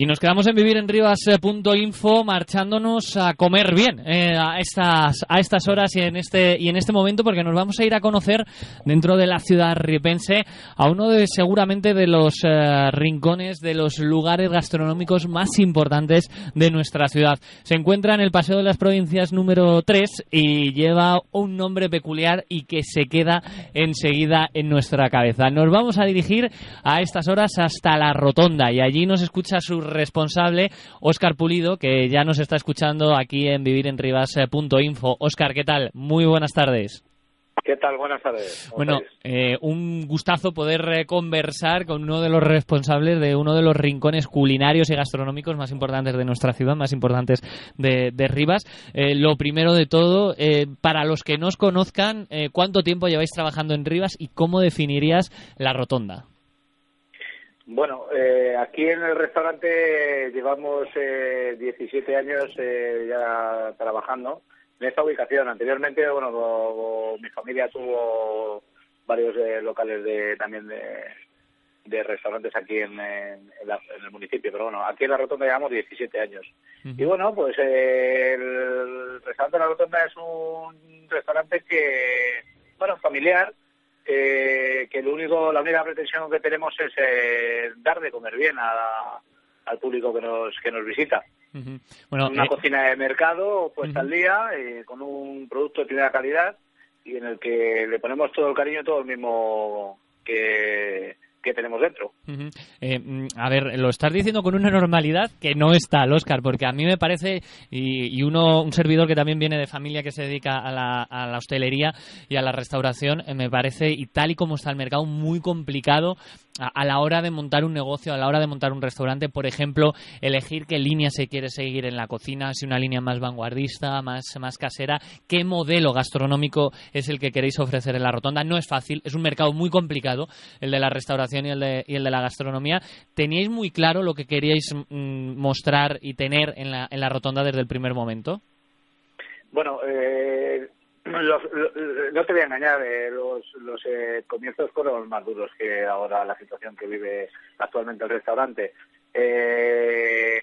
Y nos quedamos en vivir en Rivas.info marchándonos a comer bien eh, a estas a estas horas y en este y en este momento porque nos vamos a ir a conocer dentro de la ciudad ripense a uno de seguramente de los eh, rincones de los lugares gastronómicos más importantes de nuestra ciudad. Se encuentra en el Paseo de las Provincias número 3 y lleva un nombre peculiar y que se queda enseguida en nuestra cabeza. Nos vamos a dirigir a estas horas hasta la Rotonda y allí nos escucha su responsable, Óscar Pulido, que ya nos está escuchando aquí en vivirenribas.info. Óscar, ¿qué tal? Muy buenas tardes. ¿Qué tal? Buenas tardes. Bueno, eh, un gustazo poder eh, conversar con uno de los responsables de uno de los rincones culinarios y gastronómicos más importantes de nuestra ciudad, más importantes de, Rivas. Eh, lo primero de todo, para los que no os conozcan, ¿cuánto tiempo lleváis trabajando en Rivas y cómo definirías la rotonda? Bueno, eh, aquí en el restaurante llevamos eh, 17 años eh, ya trabajando en esta ubicación. Anteriormente, bueno, mi familia tuvo varios eh, locales de también de, restaurantes aquí en, el municipio, pero bueno, aquí en la Rotonda llevamos 17 años. Y bueno, pues el restaurante de la Rotonda es un restaurante que, bueno, familiar, eh, que lo único, la única pretensión que tenemos es eh, dar de comer bien al público que nos, que nos visita. bueno, Una eh, cocina de mercado puesta al día, con un producto de primera calidad y en el que le ponemos todo el cariño, todo el mismo que, que tenemos dentro. Eh, mm, a ver, lo estás diciendo con una normalidad que no está Oscar, porque a mí me parece, y, uno, un servidor que también viene de familia que se dedica a la, a la hostelería y a la restauración, eh, me parece, y tal y como está el mercado, muy complicado a, la hora de montar un negocio, a la hora de montar un restaurante, por ejemplo, elegir qué línea se quiere seguir en la cocina, si una línea más vanguardista, más, más casera, qué modelo gastronómico es el que queréis ofrecer en la rotonda. No es fácil, es un mercado muy complicado, el de la restauración y el de, y el de la gastronomía. ¿Teníais muy claro lo que queríais mm, mostrar y tener en la, en la rotonda desde el primer momento? Bueno, eh, no te voy a engañar, eh, los, los eh, comienzos fueron más duros que ahora la situación que vive actualmente el restaurante. Eh,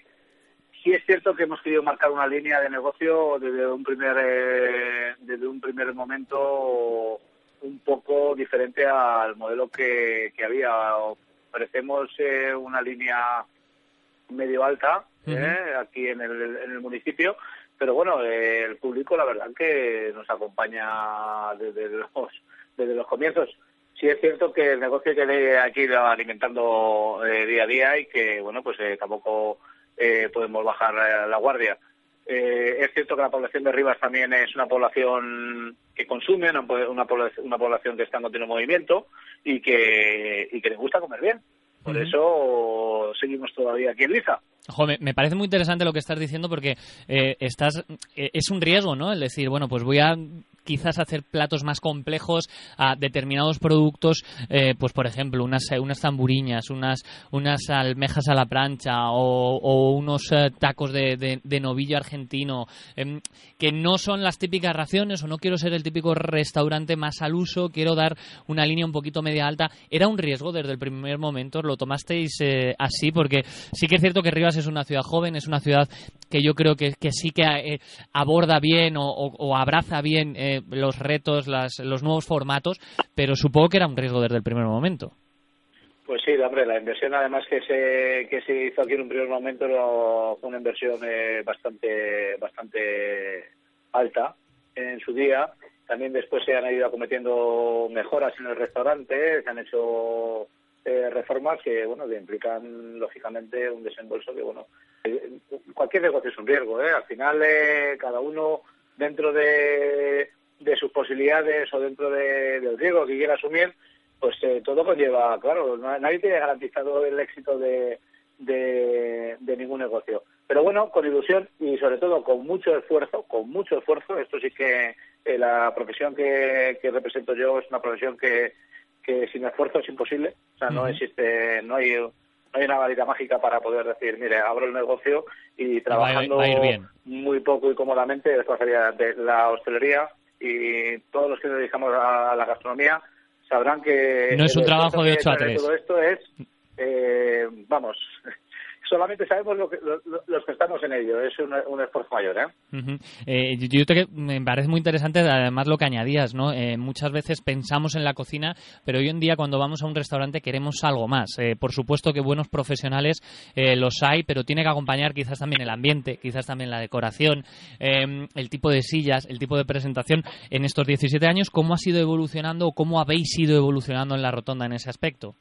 sí es cierto que hemos querido marcar una línea de negocio desde un primer eh, desde un primer momento un poco diferente al modelo que, que había. Ofrecemos una línea medio alta aquí en el, en el municipio pero bueno, el público la verdad que nos acompaña desde los, desde los comienzos. Sí es cierto que el negocio que aquí ido alimentando eh, día a día y que, bueno, pues eh, tampoco eh, podemos bajar la guardia. Es cierto que la población de Rivas también es una población que consume, una, una, población que está en continuo movimiento y que, y que le gusta comer bien. Por eso seguimos todavía aquí en Liza me, parece muy interesante lo que estás diciendo porque eh, estás eh, es un riesgo, ¿no? El decir, bueno, pues voy a quizás hacer platos más complejos a determinados productos, eh, pues por ejemplo, unas, unas tamburiñas, unas, unas almejas a la plancha o, unos tacos de, de, novillo argentino, em, que no son las típicas raciones o no quiero ser el típico restaurante más al uso, quiero dar una línea un poquito media alta. ¿Era un riesgo desde el primer momento? ¿Lo tomasteis así? Porque sí que es cierto que Rivas es una ciudad joven, es una ciudad que yo creo que, que sí que eh, aborda bien o, abraza bien los retos, las, los nuevos formatos, pero supongo que era un riesgo desde el primer momento. Pues sí, hombre, la inversión además que se, que se hizo aquí en un primer momento fue una inversión eh, bastante, bastante alta en su día. También después se han ido acometiendo mejoras en el restaurante, se han hecho eh, reformas que bueno que implican lógicamente un desembolso que bueno eh, cualquier negocio es un riesgo ¿eh? al final eh, cada uno dentro de, de sus posibilidades o dentro de, del riesgo que quiera asumir pues todo conlleva claro nadie tiene garantizado el éxito de, de, ningún negocio. Pero bueno con ilusión y sobre todo con mucho esfuerzo con mucho esfuerzo esto sí que la profesión que, que represento yo es una profesión que que sin esfuerzo es imposible. O sea, no existe, no hay, no hay una varita mágica para poder decir, mire, abro el negocio y trabajando muy poco y cómodamente, esto sería de la hostelería y todos los que nos dedicamos a la gastronomía sabrán que... No es un trabajo de 8 a 3. Todo esto es, eh, vamos, solamente sabemos lo que, los que estamos en ello. Es un, esfuerzo mayor. ¿eh? eh yo te, me parece muy interesante, además, lo que añadías. ¿no? Eh, muchas veces pensamos en la cocina, pero hoy en día, cuando vamos a un restaurante, queremos algo más. Eh, por supuesto que buenos profesionales los hay, pero tiene que acompañar quizás también el ambiente, quizás también la decoración, el tipo de sillas, el tipo de presentación. En estos 17 años, ¿cómo ha sido evolucionando o cómo habéis ido evolucionando en la rotonda en ese aspecto?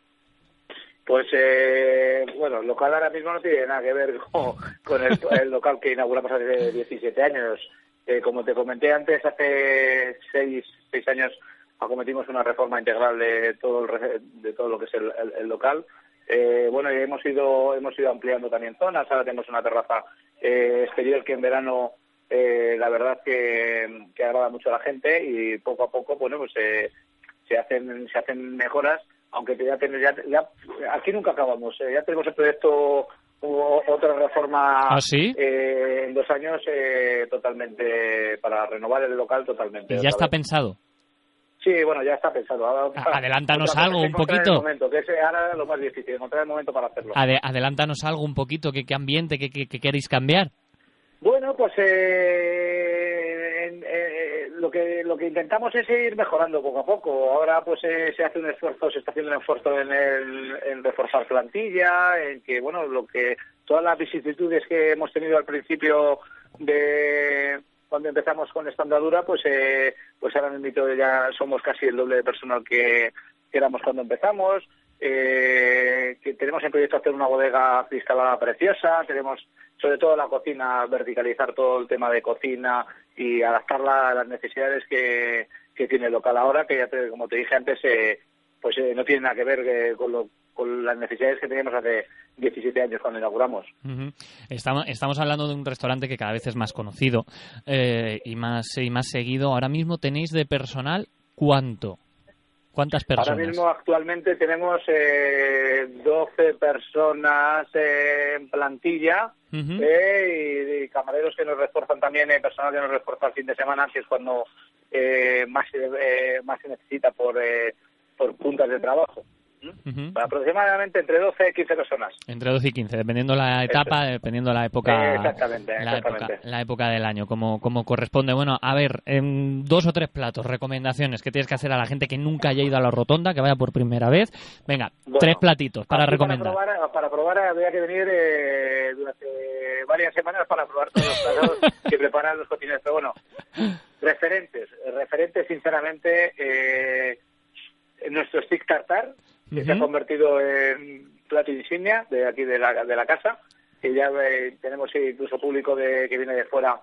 Pues eh, bueno, el local ahora mismo no tiene nada que ver con, el, local que inauguramos hace 17 años. Eh, como te comenté antes, hace 6, seis años acometimos una reforma integral de todo el, de todo lo que es el, local. Eh, bueno, y hemos ido hemos ido ampliando también zonas. Ahora tenemos una terraza eh, exterior que en verano eh, la verdad que, agrada mucho a la gente y poco a poco, bueno, pues se hacen se hacen mejoras aunque ya, ya, ya aquí nunca acabamos. Eh, ya tenemos el proyecto otra reforma ¿Ah, eh, en dos años eh, totalmente para renovar el local totalmente. ¿Y ya está pensado? Sí, bueno, ya está pensado. adelántanos algo un poquito. El momento, que es ahora lo más difícil, encontrar el momento para hacerlo. adelántanos algo un poquito, ¿qué, qué ambiente, qué, qué, queréis cambiar? Bueno, pues eh, lo que lo que intentamos es ir mejorando poco a poco. Ahora pues eh, se hace un esfuerzo, se está haciendo un esfuerzo en, el, en reforzar plantilla, en que bueno lo que todas las vicisitudes que hemos tenido al principio de cuando empezamos con esta andadura, pues eh, pues ahora mismo ya somos casi el doble de personal que, éramos cuando empezamos. Eh, que tenemos en proyecto hacer una bodega cristalada preciosa, tenemos sobre todo la cocina, verticalizar todo el tema de cocina y adaptarla a las necesidades que, tiene el local ahora, que ya como te dije antes, eh, pues eh, no tiene nada que ver eh, con, con las necesidades que teníamos hace 17 años cuando inauguramos. estamos, estamos hablando de un restaurante que cada vez es más conocido y, más, y más seguido. Ahora mismo tenéis de personal cuánto? ¿Cuántas personas? Ahora mismo actualmente tenemos eh, 12 personas en plantilla eh, y, camareros que nos refuerzan también, eh, personal que nos refuerza el fin de semana, que es cuando eh, más, eh, más se necesita por, por puntas de trabajo. Aproximadamente entre 12 y 15 personas. Entre 12 y 15, dependiendo la etapa, dependiendo la época, exactamente, la, Época, la época del año, como, como corresponde. Bueno, a ver, en dos o tres platos, recomendaciones que tienes que hacer a la gente que nunca haya ido a la rotonda, que vaya por primera vez. Venga, tres platitos para recomendar. Para probar, habría que venir eh, durante varias semanas para probar todos los platos que preparan los cocineros. Pero bueno, referentes, referentes sinceramente, eh, nuestro stick tartar que se ha convertido en plato insignia de aquí de la, de la casa, que ya eh, tenemos incluso público de, que viene de fuera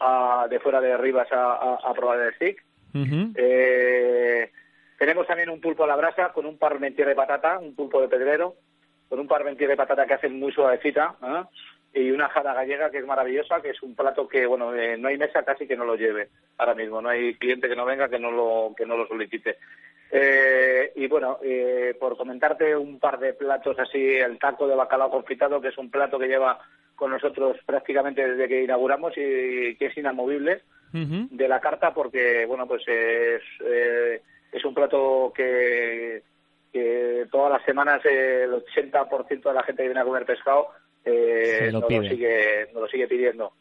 a, de fuera de Rivas a, a, probar el stick. eh, tenemos también un pulpo a la brasa con un parmentier de patata, un pulpo de pedrero, con un parmentier de patata que hace muy suavecita, ¿eh? y una jada gallega que es maravillosa, que es un plato que, bueno, eh, no hay mesa casi que no lo lleve ahora mismo, no hay cliente que no venga que no lo, que no lo solicite. Eh, y bueno, eh, por comentarte un par de platos así, el taco de bacalao confitado, que es un plato que lleva con nosotros prácticamente desde que inauguramos y que es inamovible de la carta porque, bueno, pues es, eh, es un plato que, que todas las semanas el 80% de la gente que viene a comer pescado eh, lo, sigue, nos lo sigue pidiendo.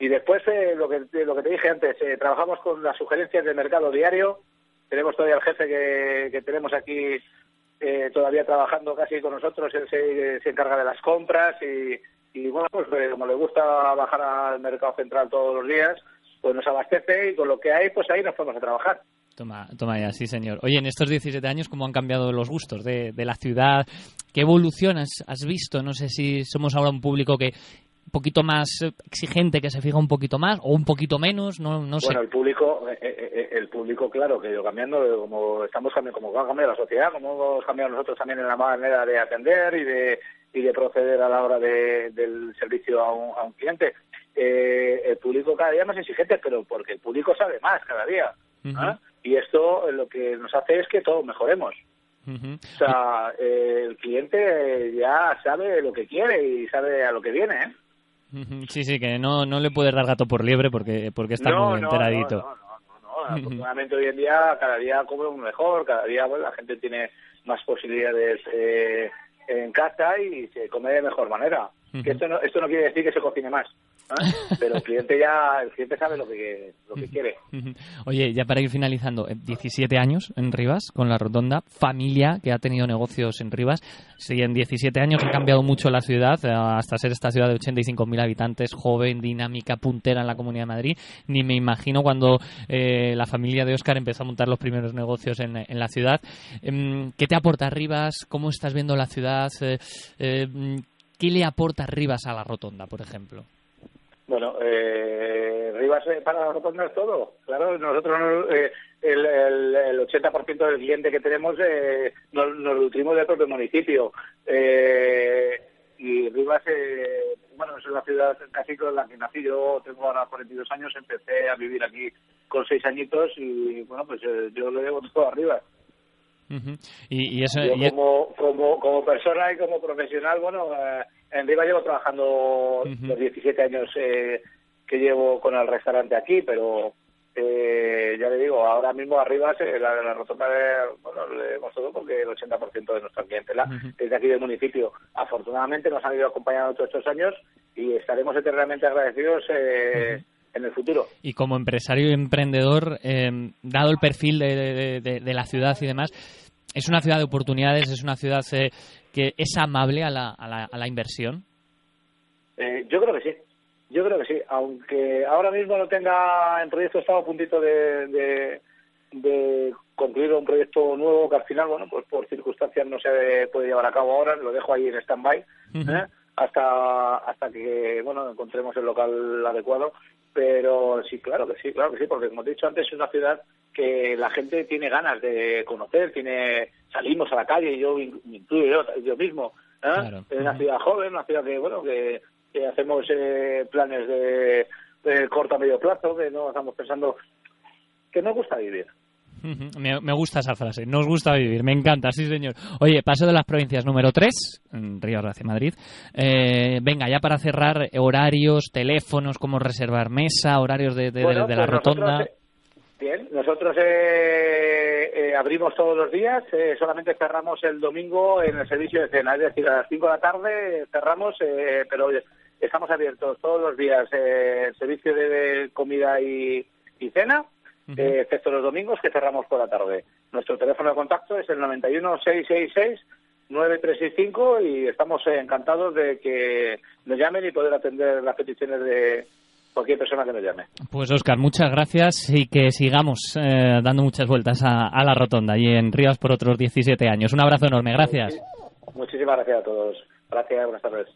Y después, lo, que, lo que te dije antes, trabajamos con las sugerencias del mercado diario, tenemos todavía el jefe que, que tenemos aquí eh, todavía trabajando casi con nosotros, él se, encarga de las compras y, y bueno, pues eh, como le gusta bajar al mercado central todos los días, pues nos abastece y con lo que hay, pues ahí nos podemos a trabajar. Toma, toma ya, sí señor. Oye, en estos 17 años, ¿cómo han cambiado los gustos de, de la ciudad? ¿Qué evolución has, has, visto? No sé si somos ahora un público que poquito más exigente, que se fija un poquito más o un poquito menos, no, no sé. Bueno, el público, eh, eh, eh, el público, claro, que yo cambiando, como estamos cambiando, como va a cambiar la sociedad, como hemos cambiado nosotros también en la manera de atender y de y de proceder a la hora de, del servicio a un, a un cliente. el público cada día más exigente, pero porque el público sabe más cada día. Y esto lo que nos hace es que todos mejoremos. O sea, el cliente ya sabe lo que quiere y sabe a lo que viene. ¿eh? Sí, sí, que no, no le puedes dar gato por liebre porque, porque está muy enteradito. No, no, no, Afortunadamente hoy en día cada día come mejor, cada día la gente tiene más posibilidades eh, en casa y se come de mejor manera. Que esto no, esto no quiere decir que se cocine más. ¿Eh? Pero el cliente ya, el cliente sabe lo que, lo que quiere. Oye, ya para ir finalizando, 17 eh, años en Rivas con la Rotonda, familia que ha tenido negocios en Rivas. Si en 17 años ha cambiado mucho la ciudad, eh, hasta ser esta ciudad de 85.000 habitantes, joven, dinámica, puntera en la Comunidad de Madrid, ni me imagino cuando la familia de Óscar empezó a montar los primeros negocios en, en la ciudad. Em, ¿Qué te aporta Rivas? ¿Cómo estás viendo la ciudad? ¿Qué le aporta Rivas a la Rotonda, por ejemplo? Bueno, eh, Rivas eh, para la Rotonda es todo. Claro, nosotros eh, el, el, 80% del cliente que tenemos eh, nos, nutrimos del propio municipio. Eh, y Rivas, eh, bueno, es la ciudad casi con la que nací. Yo tengo ahora 42 años, empecé a vivir aquí con seis añitos y, bueno, pues yo le debo todo a Rivas y, eso, como, como, como persona y como profesional, bueno, eh, en Riva llevo trabajando los 17 años eh, que llevo con el restaurante aquí, pero eh, ya le digo, ahora mismo arriba la, la rotonda bueno, le hemos todo porque el 80% de nuestra clientela es de aquí del municipio. Afortunadamente nos han ido acompañando todos estos años y estaremos eternamente agradecidos eh, en el futuro. Y como empresario y emprendedor, eh, dado el perfil de, de, la ciudad y demás, es una ciudad de oportunidades, es una ciudad eh, que es amable a la, a la, inversión. Eh, yo creo que sí. Yo creo que sí, aunque ahora mismo no tenga en proyecto, estaba a puntito de, de, concluir un proyecto nuevo que al final, bueno, pues por circunstancias no se puede llevar a cabo ahora, lo dejo ahí en stand-by hasta, hasta que, bueno, encontremos el local adecuado. Pero sí, claro que sí, claro que sí, porque como he dicho antes, es una ciudad que la gente tiene ganas de conocer, tiene salimos a la calle, yo incluyo yo, mismo, ¿eh? es una ciudad joven, una ciudad que, bueno, que, hacemos eh, planes de, de corto a medio plazo, que no estamos pensando que nos gusta vivir. Me, gusta esa frase, nos gusta vivir, me encanta, sí señor. Oye, paso de las provincias número 3, en Río hacia Madrid. Eh, venga, ya para cerrar, horarios, teléfonos, cómo reservar mesa, horarios de, la pues rotonda. Eh, bien, nosotros eh, abrimos todos los días, solamente cerramos el domingo en el servicio de cena, es decir, a las 5 de la tarde cerramos, pero estamos abiertos todos los días, el servicio de comida y cena eh, excepto los domingos que cerramos por la tarde. Nuestro teléfono de contacto es el 91 666 9365 y estamos encantados de que nos llamen y poder atender las peticiones de cualquier persona que nos llame. Pues Oscar, muchas gracias y que sigamos eh, dando muchas vueltas a, la rotonda y en Ríos por otros 17 años. Un abrazo enorme, gracias. Muchísimas gracias a todos. Gracias, buenas tardes.